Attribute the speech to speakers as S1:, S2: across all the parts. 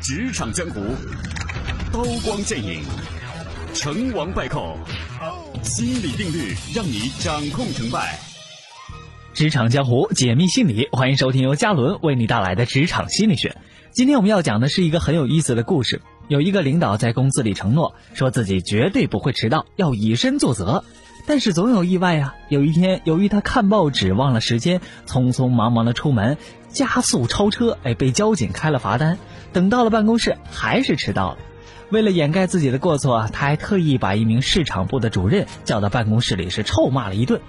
S1: 职场江湖，刀光剑影，成王败寇，心理定律让你掌控成败。
S2: 职场江湖，解密心理，欢迎收听由嘉伦为你带来的职场心理学。今天我们要讲的是一个很有意思的故事。有一个领导在公司里承诺，说自己绝对不会迟到，要以身作则。但是总有意外啊。有一天，由于他看报纸忘了时间，匆匆忙忙的出门，加速超车，哎，被交警开了罚单。等到了办公室，还是迟到了。为了掩盖自己的过错，他还特意把一名市场部的主任叫到办公室里，是臭骂了一顿。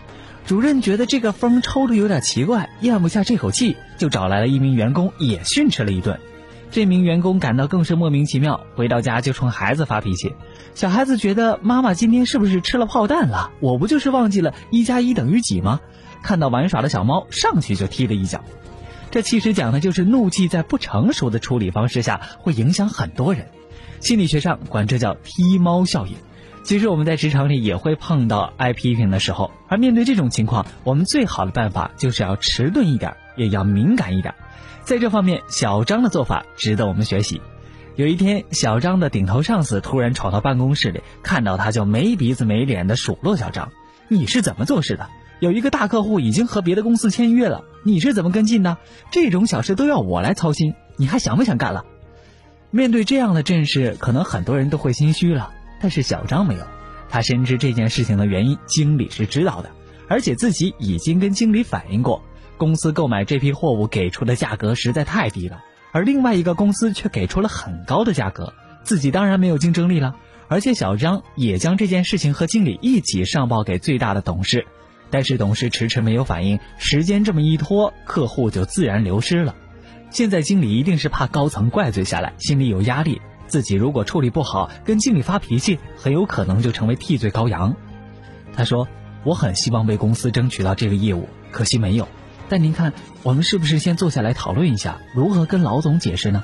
S2: 主任觉得这个风抽的有点奇怪，咽不下这口气，就找来了一名员工也训斥了一顿。这名员工感到更是莫名其妙，回到家就冲孩子发脾气。小孩子觉得妈妈今天是不是吃了炮弹了？我不就是忘记了一加一等于几吗？看到玩耍的小猫，上去就踢了一脚。这其实讲的就是怒气在不成熟的处理方式下会影响很多人。心理学上管这叫踢猫效应。其实我们在职场里也会碰到挨批评的时候，而面对这种情况，我们最好的办法就是要迟钝一点，也要敏感一点。在这方面，小张的做法值得我们学习。有一天，小张的顶头上司突然闯到办公室里，看到他就没鼻子没脸的数落小张：“你是怎么做事的？有一个大客户已经和别的公司签约了，你是怎么跟进的？这种小事都要我来操心，你还想不想干了？”面对这样的阵势，可能很多人都会心虚了，但是小张没有，他深知这件事情的原因，经理是知道的，而且自己已经跟经理反映过。公司购买这批货物给出的价格实在太低了，而另外一个公司却给出了很高的价格，自己当然没有竞争力了。而且小张也将这件事情和经理一起上报给最大的董事，但是董事迟迟没有反应，时间这么一拖，客户就自然流失了。现在经理一定是怕高层怪罪下来，心里有压力，自己如果处理不好，跟经理发脾气，很有可能就成为替罪羔羊。他说：“我很希望为公司争取到这个业务，可惜没有。”但您看，我们是不是先坐下来讨论一下，如何跟老总解释呢？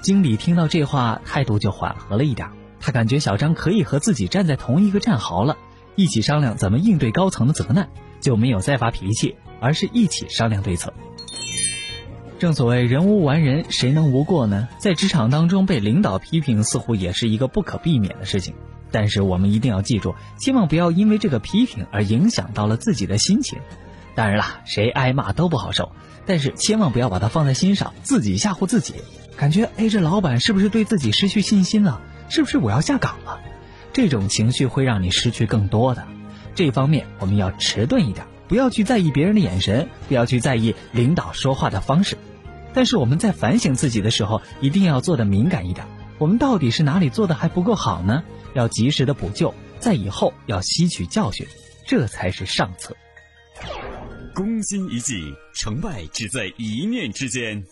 S2: 经理听到这话，态度就缓和了一点。他感觉小张可以和自己站在同一个战壕了，一起商量怎么应对高层的责难，就没有再发脾气，而是一起商量对策。正所谓人无完人，谁能无过呢？在职场当中被领导批评，似乎也是一个不可避免的事情。但是我们一定要记住，千万不要因为这个批评而影响到了自己的心情。当然了，谁挨骂都不好受，但是千万不要把它放在心上，自己吓唬自己，感觉哎，这老板是不是对自己失去信心了？是不是我要下岗了？这种情绪会让你失去更多的。这方面我们要迟钝一点，不要去在意别人的眼神，不要去在意领导说话的方式。但是我们在反省自己的时候，一定要做的敏感一点。我们到底是哪里做的还不够好呢？要及时的补救，在以后要吸取教训，这才是上策。
S1: 攻心一计，成败只在一念之间。